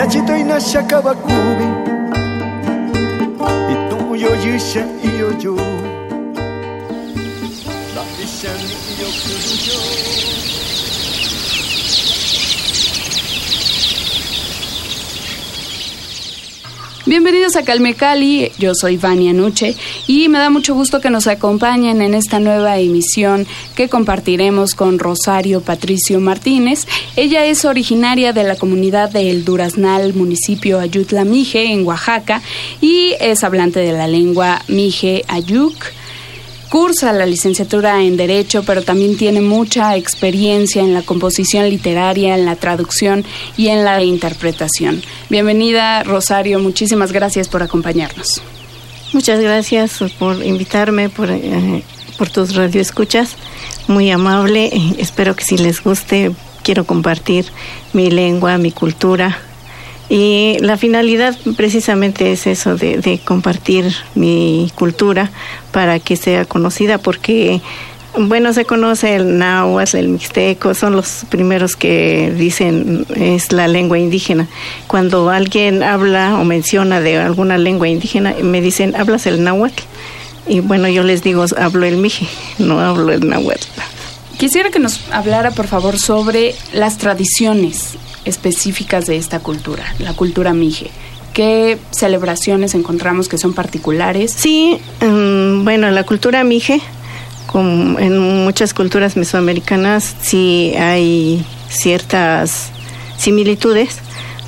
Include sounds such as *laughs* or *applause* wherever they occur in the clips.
Yachito inashakabakubi e o iyo Bienvenidos a Calme Cali, yo soy Vania Nuche y me da mucho gusto que nos acompañen en esta nueva emisión que compartiremos con Rosario Patricio Martínez. Ella es originaria de la comunidad de El Duraznal, municipio Ayutla Mije, en Oaxaca, y es hablante de la lengua Mije Ayuk. Cursa la licenciatura en Derecho, pero también tiene mucha experiencia en la composición literaria, en la traducción y en la interpretación. Bienvenida, Rosario. Muchísimas gracias por acompañarnos. Muchas gracias por invitarme, por, eh, por tus radioescuchas. Muy amable. Espero que si les guste, quiero compartir mi lengua, mi cultura. Y la finalidad precisamente es eso, de, compartir mi cultura para que sea conocida, porque, bueno, se conoce el náhuatl, el mixteco, son los primeros que dicen es la lengua indígena. Cuando alguien habla o menciona de alguna lengua indígena, me dicen, ¿hablas el náhuatl? Y bueno, yo les digo, hablo el mije, no hablo el náhuatl. Quisiera que nos hablara, por favor, sobre las tradiciones específicas de esta cultura, la cultura mije. ¿Qué celebraciones encontramos que son particulares? Sí, mm, bueno, la cultura mije, como en muchas culturas mesoamericanas, sí hay ciertas similitudes,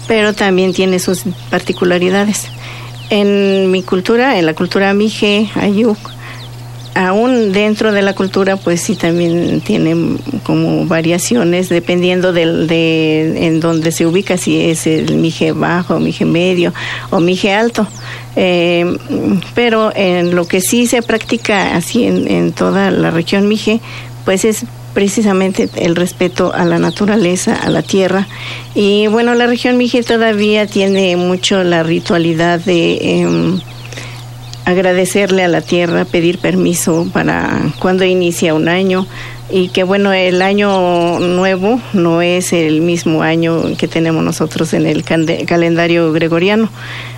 pero también tiene sus particularidades. En mi cultura, en la cultura mije, ayuk, aún dentro de la cultura, pues sí también tiene como variaciones dependiendo de en donde se ubica, si es el mije bajo, mije medio o mije alto. Eh, pero en lo que sí se practica así en, en toda la región mije, pues es precisamente el respeto a la naturaleza, a la tierra. Y bueno, la región mije todavía tiene mucho la ritualidad de... em, agradecerle a la tierra, pedir permiso para cuando inicia un año y que bueno, el año nuevo no es el mismo año que tenemos nosotros en el calendario gregoriano.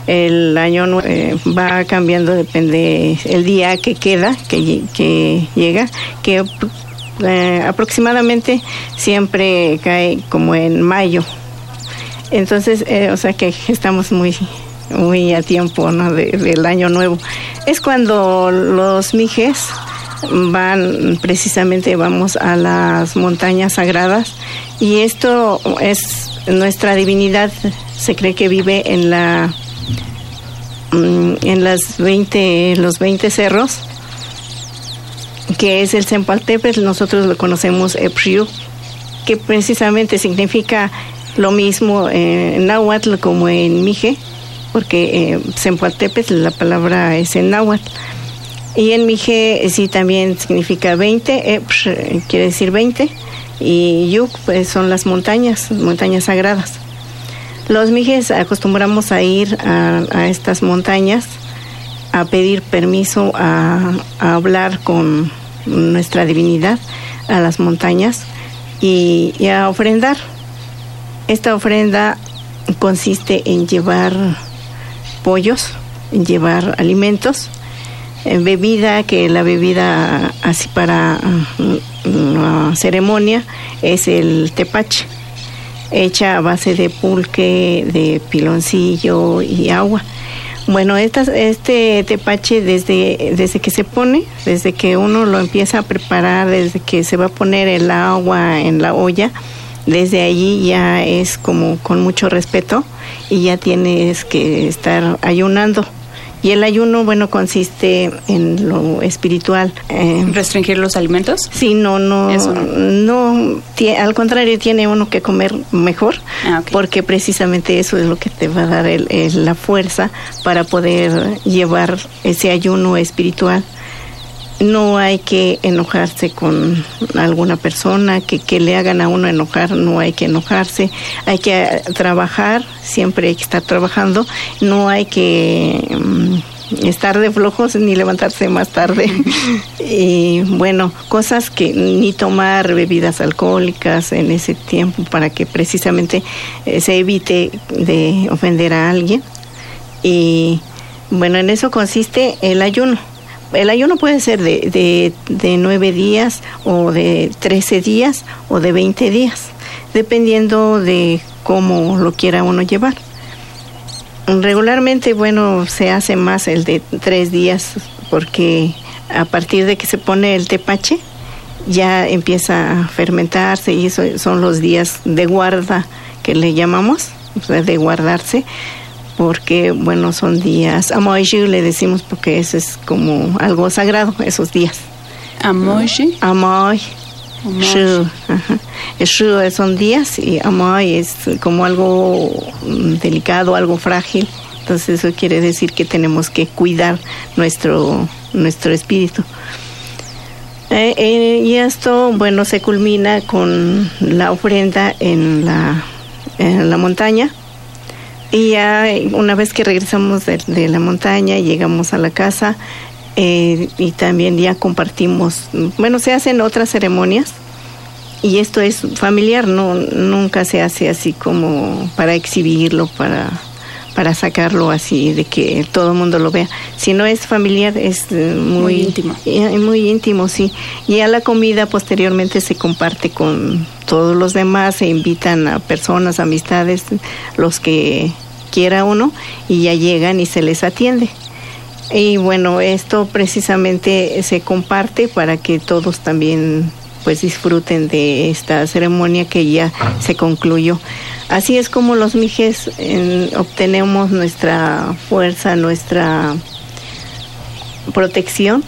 El año nue- eh, va cambiando, depende el día que queda, que, que llega, que eh, aproximadamente siempre cae como en mayo. Entonces, eh, o sea que estamos muy muy a tiempo ¿no? de- del año nuevo. Es cuando los mijes van, precisamente vamos a las montañas sagradas y esto es nuestra divinidad, se cree que vive en la mm, en las 20, los 20 cerros, que es el Zempaltepetl, nosotros lo conocemos Epshiu, que precisamente significa lo mismo en náhuatl como en mije, porque eh, Zempoaltepetl, la palabra es en náhuatl. Y en mije eh, sí también significa 20, Epsh, eh, quiere decir 20, y Yuk pues son las montañas, montañas sagradas. Los mijes acostumbramos a ir a, estas montañas a pedir permiso a, hablar con nuestra divinidad a las montañas y a ofrendar. Esta ofrenda consiste en llevar pollos, llevar alimentos, en bebida, que la bebida así para uh, la ceremonia es el tepache, hecha a base de pulque, de piloncillo y agua. Bueno, estas, este tepache desde, desde que se pone, desde que uno lo empieza a preparar, desde que se va a poner el agua en la olla, desde allí ya es como con mucho respeto y ya tienes que estar ayunando Y el ayuno, bueno, consiste en lo espiritual. Eh, ¿Restringir los alimentos? Sí, no, no, no, al contrario, tiene uno que comer mejor, ah, porque precisamente eso es lo que te va a dar la fuerza para poder llevar ese ayuno espiritual no hay que enojarse con alguna persona, que, que le hagan a uno enojar, no hay que enojarse, hay que trabajar, siempre hay que estar trabajando, no hay que mm, estar de flojos ni levantarse más tarde. *laughs* y bueno, cosas que ni tomar bebidas alcohólicas en ese tiempo para que precisamente eh, se evite de ofender a alguien. Y bueno, en eso consiste el ayuno el ayuno puede ser de, de, de 9 días o de 13 días o de 20 días, dependiendo de cómo lo quiera uno llevar. Regularmente, bueno, se hace más el de tres días porque a partir de que se pone el tepache ya empieza a fermentarse y eso son los días de guarda que le llamamos, de guardarse porque bueno son días. Amoishi le decimos porque eso es como algo sagrado esos días. Amoishi Amoy Shu, Shu son días y Amoy es como algo mm, delicado, algo frágil. Entonces eso quiere decir que tenemos que cuidar nuestro nuestro espíritu. Eh, eh, y esto, bueno, se culmina con la ofrenda en la, en la montaña y ya una vez que regresamos de, la montaña, llegamos a la casa eh, y también ya compartimos, bueno, se hacen otras ceremonias y esto es familiar, no nunca se hace así como para exhibirlo, para para sacarlo así de que todo el mundo lo vea. Si no es familiar, es eh, muy, íntimo. Muy íntimo, sí. Y a la comida posteriormente se comparte con todos los demás, se invitan a personas, amistades, los que quiera uno y ya llegan y se les atiende. Y bueno, esto precisamente se comparte para que todos también pues disfruten de esta ceremonia que ya se concluyó. Así es como los mijes obtenemos nuestra fuerza, nuestra protección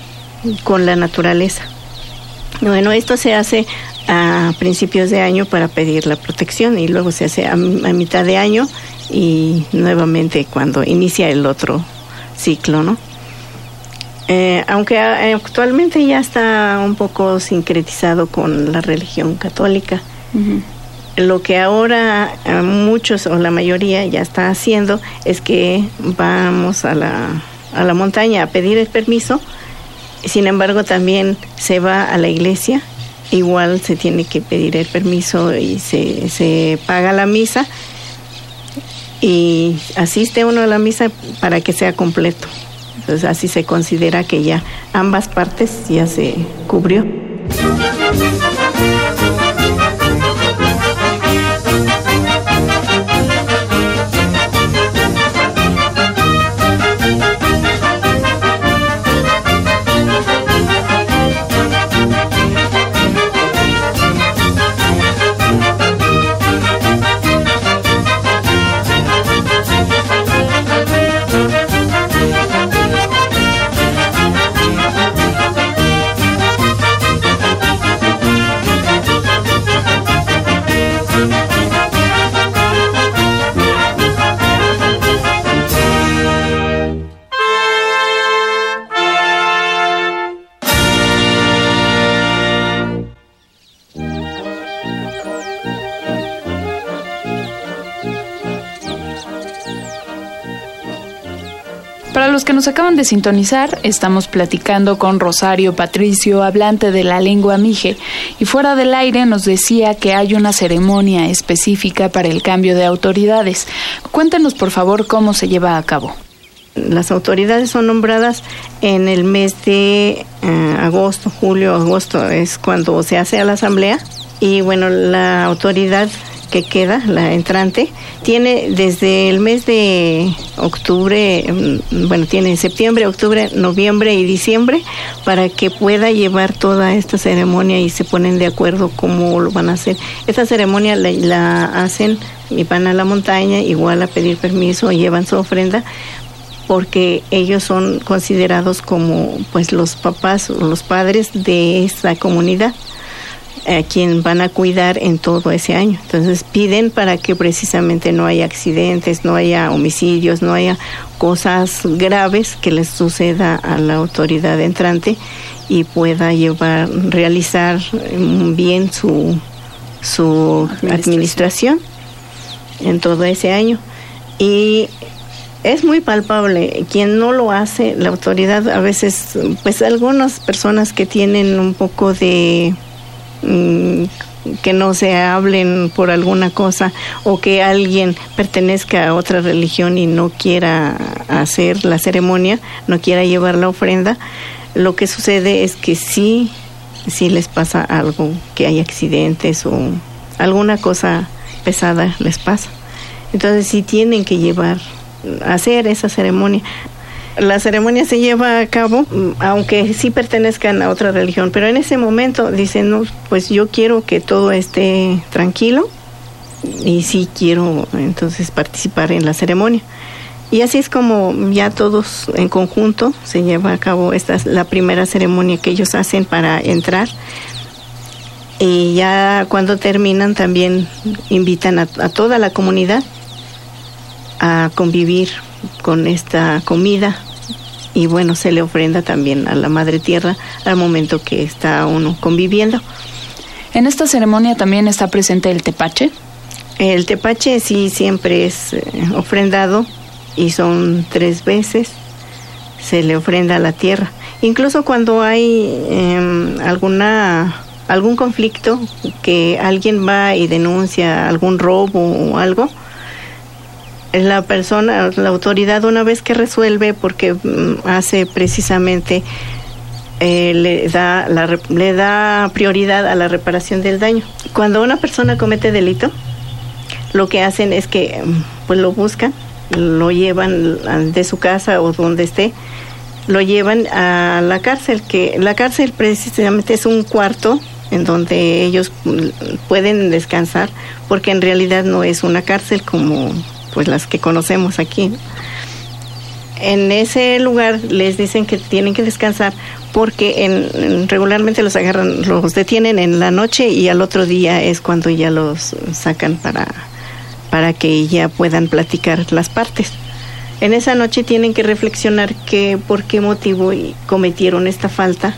con la naturaleza. Bueno, esto se hace a principios de año para pedir la protección y luego se hace a mitad de año y nuevamente cuando inicia el otro ciclo, ¿no? Eh, aunque actualmente ya está un poco sincretizado con la religión católica, lo que ahora eh, muchos o la mayoría ya está haciendo es que vamos a la, a la montaña a pedir el permiso, sin embargo también se va a la iglesia, igual se tiene que pedir el permiso y se, se paga la misa y asiste uno a la misa para que sea completo. Entonces así se considera que ya ambas partes ya se cubrió. Los que nos acaban de sintonizar, estamos platicando con Rosario Patricio, hablante de la lengua mije, y fuera del aire nos decía que hay una ceremonia específica para el cambio de autoridades. Cuéntenos, por favor, cómo se lleva a cabo. Las autoridades son nombradas en el mes de eh, agosto, julio, agosto, es cuando se hace a la asamblea. Y bueno, la autoridad que queda, la entrante, tiene desde el mes de octubre, mm, bueno, tiene septiembre, octubre, noviembre y diciembre para que pueda llevar toda esta ceremonia y se ponen de acuerdo cómo lo van a hacer. Esta ceremonia la, la hacen y van a la montaña igual a pedir permiso, llevan su ofrenda porque ellos son considerados como pues los papás o los padres de esa comunidad a quien van a cuidar en todo ese año. Entonces piden para que precisamente no haya accidentes, no haya homicidios, no haya cosas graves que les suceda a la autoridad entrante y pueda llevar, realizar bien su, su administración en todo ese año. Y es muy palpable. Quien no lo hace, la autoridad a veces, pues algunas personas que tienen un poco de mm, que no se hablen por alguna cosa o que alguien pertenezca a otra religión y no quiera hacer la ceremonia, no quiera llevar la ofrenda, lo que sucede es que sí, sí les pasa algo, que hay accidentes o alguna cosa pesada les pasa. Entonces sí tienen que llevar hacer esa ceremonia. La ceremonia se lleva a cabo, mm, aunque sí pertenezcan a otra religión, pero en ese momento dicen, no, pues yo quiero que todo esté tranquilo y sí quiero entonces participar en la ceremonia. Y así es como ya todos en conjunto se lleva a cabo esta es la primera ceremonia que ellos hacen para entrar. Y ya cuando terminan también invitan a toda la comunidad a convivir con esta comida y bueno, se le ofrenda también a la Madre Tierra al momento que está uno conviviendo. En esta ceremonia también está presente el tepache. El tepache sí siempre es eh, ofrendado y son tres veces se le ofrenda a la tierra. Incluso cuando hay em, alguna algún conflicto que alguien va y denuncia algún robo o algo, la persona, la autoridad una vez que resuelve, porque mm, hace precisamente, eh, le, da le da prioridad a la reparación del daño. Cuando una persona comete delito, lo que hacen es que mm, pues lo buscan, lo llevan de su casa o donde esté, lo llevan a la cárcel, que la cárcel precisamente es un cuarto en donde ellos mm, pueden descansar, porque en realidad no es una cárcel como pues las que conocemos aquí. En ese lugar les dicen que tienen que descansar porque en, regularmente los agarran, los detienen en la noche y al otro día es cuando ya los sacan para, para que ya puedan platicar las partes. En esa noche tienen que reflexionar que, por qué motivo cometieron esta falta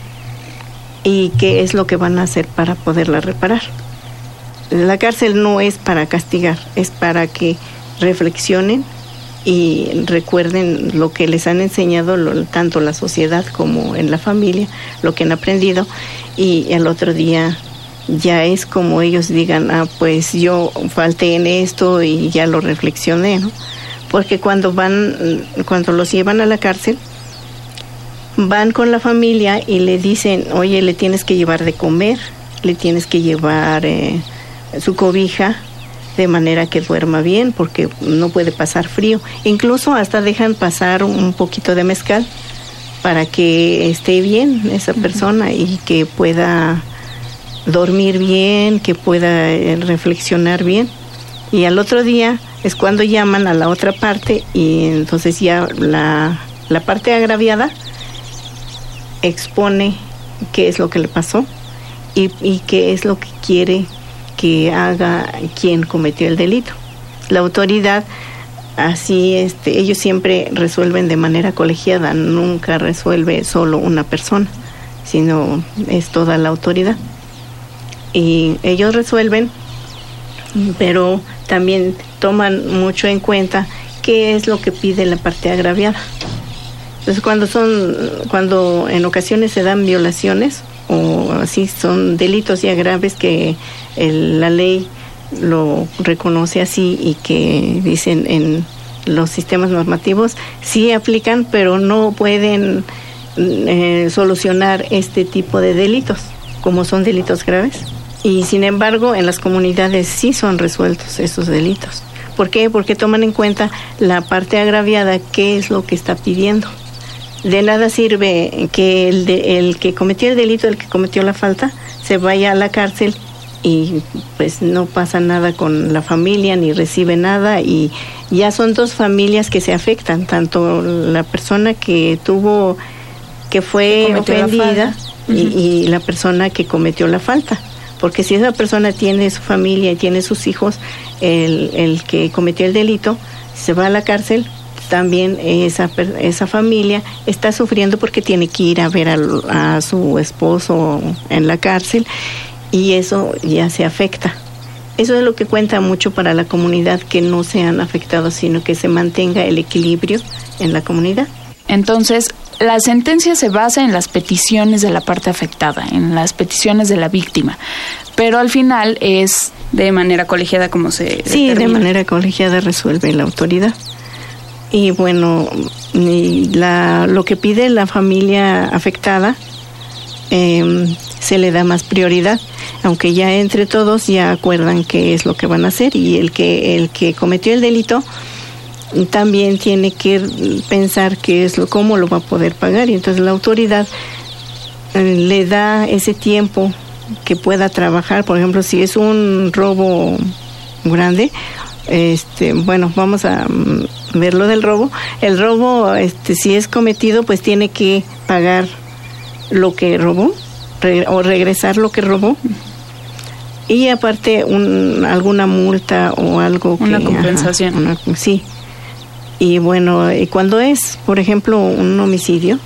y qué es lo que van a hacer para poderla reparar. La cárcel no es para castigar, es para que reflexionen y recuerden lo que les han enseñado tanto la sociedad como en la familia, lo que han aprendido y el otro día ya es como ellos digan, ah, pues yo falté en esto y ya lo reflexioné, ¿no? Porque cuando van, cuando los llevan a la cárcel, van con la familia y le dicen, oye, le tienes que llevar de comer, le tienes que llevar eh, su cobija, de manera que duerma bien porque no puede pasar frío. Incluso hasta dejan pasar un poquito de mezcal para que esté bien esa persona y que pueda dormir bien, que pueda eh, reflexionar bien. Y al otro día es cuando llaman a la otra parte y entonces ya la, la parte agraviada expone qué es lo que le pasó y, y qué es lo que quiere que haga quien cometió el delito. La autoridad así este ellos siempre resuelven de manera colegiada, nunca resuelve solo una persona, sino es toda la autoridad. Y ellos resuelven, pero también toman mucho en cuenta qué es lo que pide la parte agraviada. Entonces cuando son cuando en ocasiones se dan violaciones o así son delitos ya graves que la ley lo reconoce así y que dicen en los sistemas normativos sí aplican, pero no pueden eh, solucionar este tipo de delitos, como son delitos graves. Y sin embargo, en las comunidades sí son resueltos esos delitos. ¿Por qué? Porque toman en cuenta la parte agraviada, qué es lo que está pidiendo. De nada sirve que el, el que cometió el delito, el que cometió la falta, se vaya a la cárcel y pues no pasa nada con la familia ni recibe nada y ya son dos familias que se afectan, tanto la persona que tuvo que fue ofendida y, y la persona que cometió la falta. Porque si esa persona tiene su familia y tiene sus hijos, el, el que cometió el delito se va a la cárcel, también esa, esa familia está sufriendo porque tiene que ir a ver al- a, su esposo en la cárcel y eso ya se afecta. Eso es lo que cuenta mucho para la comunidad, que no sean afectados, sino que se mantenga el equilibrio en la comunidad. Entonces, la sentencia se basa en las peticiones de la parte afectada, en las peticiones de la víctima, pero al final es de manera colegiada como se Sí, de manera colegiada resuelve la autoridad. Y bueno, y la, lo que pide la familia afectada em, se le da más prioridad, aunque ya entre todos ya acuerdan qué es lo que van a hacer y el que el que cometió el delito también tiene que pensar qué es lo cómo lo va a poder pagar y entonces la autoridad eh, le da ese tiempo que pueda trabajar, por ejemplo, si es un robo grande, este, bueno, vamos a mm, ver lo del robo. El robo, este, si es cometido, pues tiene que pagar lo que robó re- o regresar lo que robó. Y aparte un, alguna multa o algo que... Una compensación. una- sí. Y bueno, y cuando es, por ejemplo, un homicidio,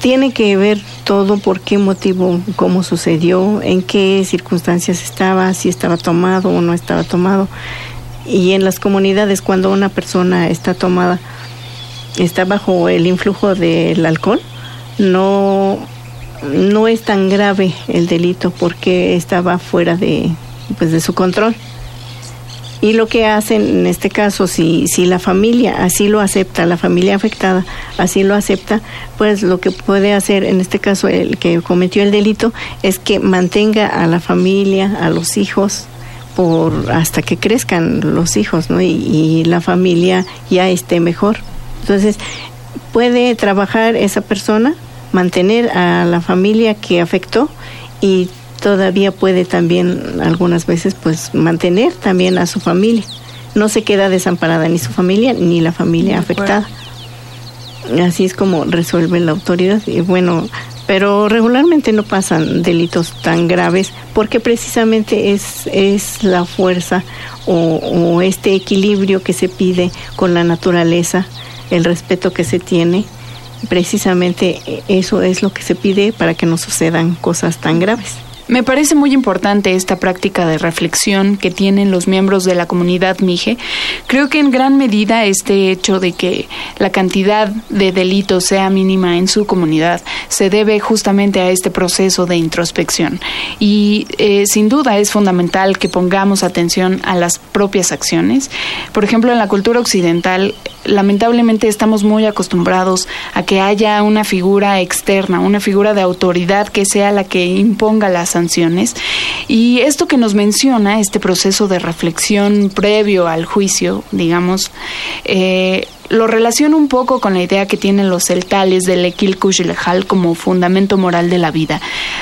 tiene que ver todo por qué motivo, cómo sucedió, en qué circunstancias estaba, si estaba tomado o no estaba tomado. Y en las comunidades, cuando una persona está tomada, está bajo el influjo del alcohol, no, no es tan grave el delito porque estaba fuera de, pues, de su control. Y lo que hacen en este caso, si, si la familia así lo acepta, la familia afectada así lo acepta, pues lo que puede hacer en este caso el que cometió el delito es que mantenga a la familia, a los hijos, por hasta que crezcan los hijos, ¿no? Y, y la familia ya esté mejor. Entonces, puede trabajar esa persona, mantener a la familia que afectó y todavía puede también algunas veces pues mantener también a su familia. No se queda desamparada ni su familia ni la familia afectada. Así es como resuelve la autoridad. Y bueno, pero regularmente no pasan delitos tan graves porque precisamente es, es la fuerza o, o este equilibrio que se pide con la naturaleza, el respeto que se tiene. Precisamente eso es lo que se pide para que no sucedan cosas tan graves. Me parece muy importante esta práctica de reflexión que tienen los miembros de la comunidad Mije. Creo que en gran medida este hecho de que la cantidad de delitos sea mínima en su comunidad se debe justamente a este proceso de introspección. Y eh, sin duda es fundamental que pongamos atención a las propias acciones. Por ejemplo, en la cultura occidental, lamentablemente estamos muy acostumbrados a que haya una figura externa, una figura de autoridad que sea la que imponga las sanciones. Y esto que nos menciona, este proceso de reflexión previo al juicio, digamos, eh, lo relaciono un poco con la idea que tienen los celtales del Ekil Kushilejal como fundamento moral de la vida.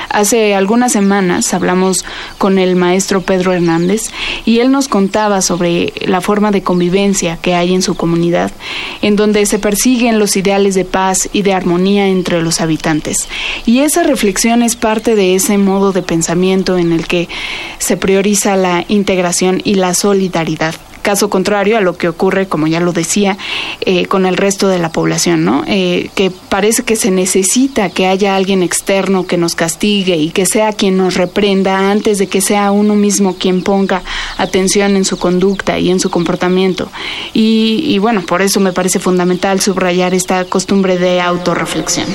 Hace algunas semanas hablamos con el maestro Pedro Hernández y él nos contaba sobre la forma de convivencia que hay en su comunidad, en donde se persiguen los ideales de paz y de armonía entre los habitantes. Y esa reflexión es parte de ese modo de pensamiento en el que se prioriza la integración y la solidaridad caso contrario a lo que ocurre, como ya lo decía, eh, con el resto de la población, ¿no? Eh, que parece que se necesita que haya alguien externo que nos castigue y que sea quien nos reprenda antes de que sea uno mismo quien ponga atención en su conducta y en su comportamiento. Y, y bueno, por eso me parece fundamental subrayar esta costumbre de autorreflexión.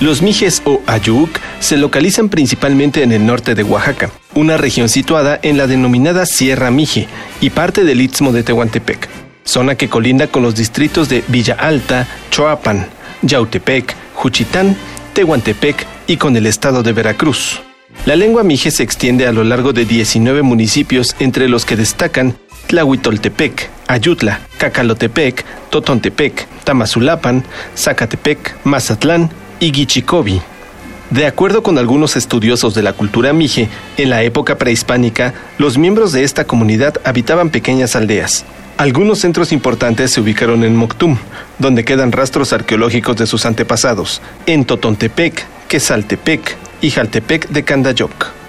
Los mijes o ayuk se localizan principalmente en el norte de Oaxaca, una región situada en la denominada Sierra Mije y parte del Istmo de Tehuantepec, zona que colinda con los distritos de Villa Alta, Choapan, Yautepec, Juchitán, Tehuantepec y con el estado de Veracruz. La lengua mije se extiende a lo largo de 19 municipios, entre los que destacan Tlahuitoltepec, Ayutla, Cacalotepec, Totontepec, Tamazulapan, Zacatepec, Mazatlán y Guichicobi. De acuerdo con algunos estudiosos de la cultura mije, en la época prehispánica, los miembros de esta comunidad habitaban pequeñas aldeas. Algunos centros importantes se ubicaron en Moctum, donde quedan rastros arqueológicos de sus antepasados, en Totontepec, Quesaltepec y Jaltepec de Candayoc.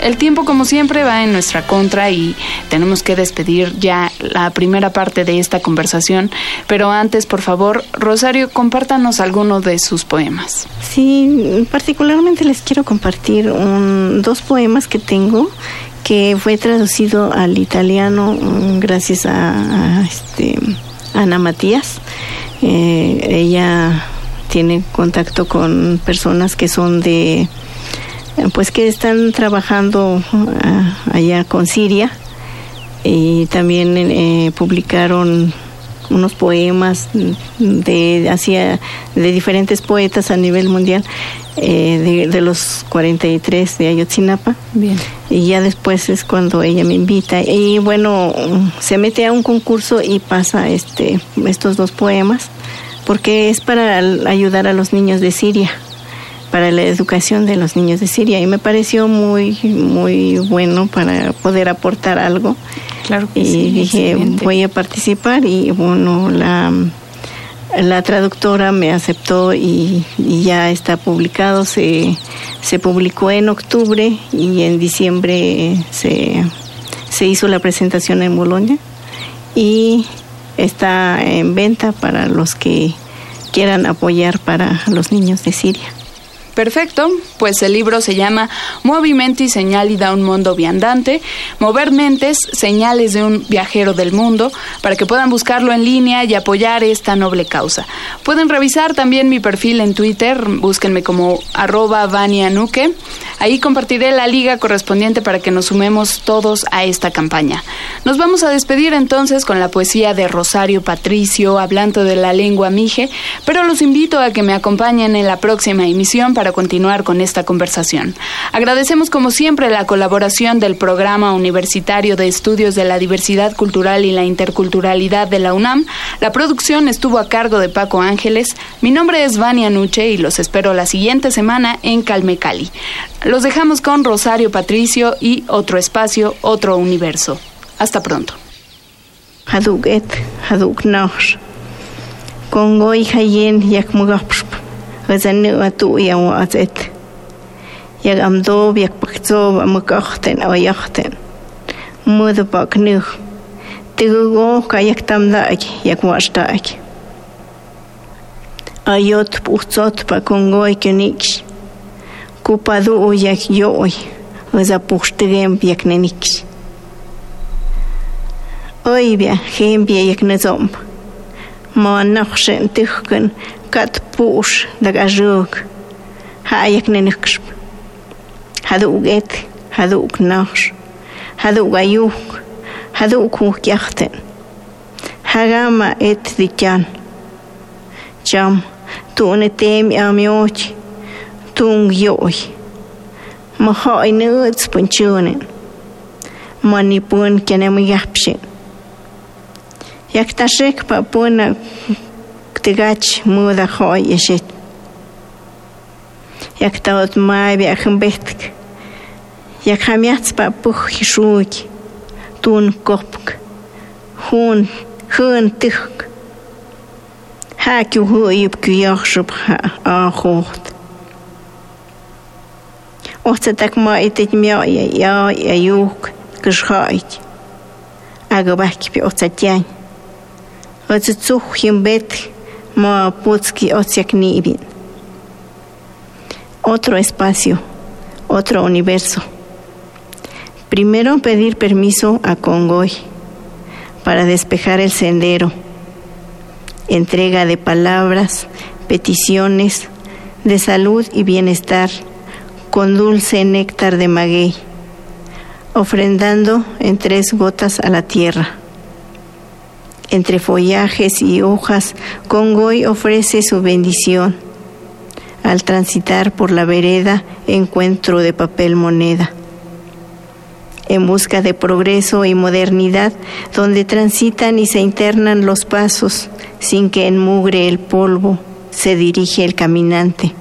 El tiempo, como siempre, va en nuestra contra y tenemos que despedir ya la primera parte de esta conversación. Pero antes, por favor, Rosario, compártanos alguno de sus poemas. Sí, particularmente les quiero compartir dos poemas que tengo que fue traducido al italiano mm, gracias a, este, Ana Matías. Eh, ella tiene contacto con personas que son de pues que están trabajando ah, allá con Siria. Y también eh, publicaron unos poemas de hacia de diferentes poetas a nivel mundial eh, de, los 43 de Ayotzinapa. Bien. y ya después es cuando ella me invita. Y bueno se mete a un concurso y pasa este estos dos poemas porque es para ayudar a los niños de Siria para la educación de los niños de Siria. Y me pareció muy muy bueno para poder aportar algo. Claro y dije, voy a participar. Y bueno, la la traductora me aceptó y, ya está publicado, se, se publicó en octubre y en diciembre se, se hizo la presentación en Bolonia. Y está en venta para los que quieran apoyar para los niños de Siria. Perfecto, pues el libro se llama Movimiento y señal y da un mundo viandante, mover mentes, señales de un viajero del mundo, para que puedan buscarlo en línea y apoyar esta noble causa. Pueden revisar también mi perfil en Twitter, búsquenme como arroba Nuque. Ahí compartiré la liga correspondiente para que nos sumemos todos a esta campaña. Nos vamos a despedir entonces con la poesía de Rosario Patricio, hablando de la lengua mije, pero los invito a que me acompañen en la próxima emisión para para continuar con esta conversación. Agradecemos como siempre la colaboración del Programa Universitario de Estudios de la Diversidad Cultural y la Interculturalidad de la UNAM. La producción estuvo a cargo de Paco Ángeles. Mi nombre es Vania Nuche y los espero la siguiente semana en Calme Cali. Los dejamos con Rosario Patricio y Otro Espacio, Otro Universo. Hasta pronto. Congo. Wazani watu yan wa'atzit. Yag amdob, yag pakzob, amakachten, awayachten. Mudu paknuh. Tigugo kayak tamdak, yag wa'ashtak. Ayot puhtzot pakungoy kyuniksh. Kupadu yak yoy. Wazapuhshtigem yak neniksh. Oibia, hembia yak nezomba. ما نخشن تخكن kat pu'ux dak axuuk ja'ayaj nenäjkxp jadu'uk et jadu'uk najx jadu'uk ayuuk jadu'uk junkyajten jagama et dikan cham tu'unetem amyoch tung yo'oy mojo'oy nü'tspun chünen manipun kenemuyajpxin yaktaxekpa puna tigach muda hoy yeshit. Jak taot mabi akhim betk. Jak hamiats pa puh hishuk. Tun kopk. Hun hun tigk. Hak yu hu yub kyok shub ha ahoht. Ohta tak ma itit mya ya ya ya yuk kishait. Aga bakki pi ohta tyan. Ohta tsuh yim betk. Him bet Otro espacio, otro universo. Primero pedir permiso a Congoy para despejar el sendero. Entrega de palabras, peticiones de salud y bienestar con dulce néctar de maguey, ofrendando en tres gotas a la tierra. Entre follajes y hojas, Congoy ofrece su bendición. Al transitar por la vereda, encuentro de papel moneda. En busca de progreso y modernidad, donde transitan y se internan los pasos, sin que enmugre el polvo, se dirige el caminante.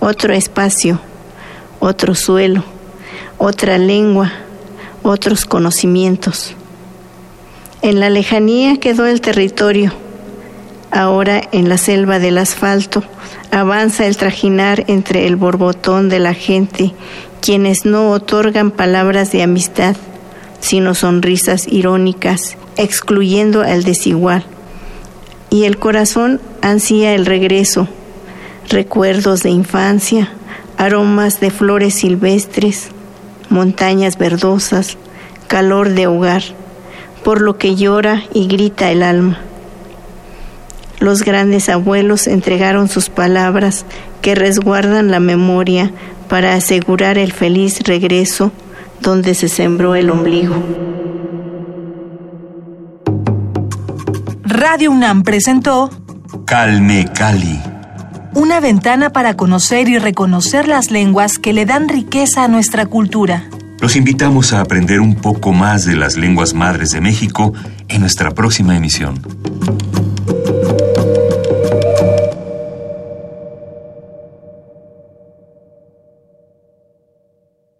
Otro espacio, otro suelo, otra lengua, otros conocimientos. En la lejanía quedó el territorio. Ahora en la selva del asfalto avanza el trajinar entre el borbotón de la gente, quienes no otorgan palabras de amistad, sino sonrisas irónicas, excluyendo al desigual. Y el corazón ansía el regreso, recuerdos de infancia, aromas de flores silvestres, montañas verdosas, calor de hogar, por lo que llora y grita el alma. Los grandes abuelos entregaron sus palabras que resguardan la memoria para asegurar el feliz regreso donde se sembró el ombligo. Radio UNAM presentó Calme Cali. una ventana para conocer y reconocer las lenguas que le dan riqueza a nuestra cultura. Los invitamos a aprender un poco más de las lenguas madres de México en nuestra próxima emisión.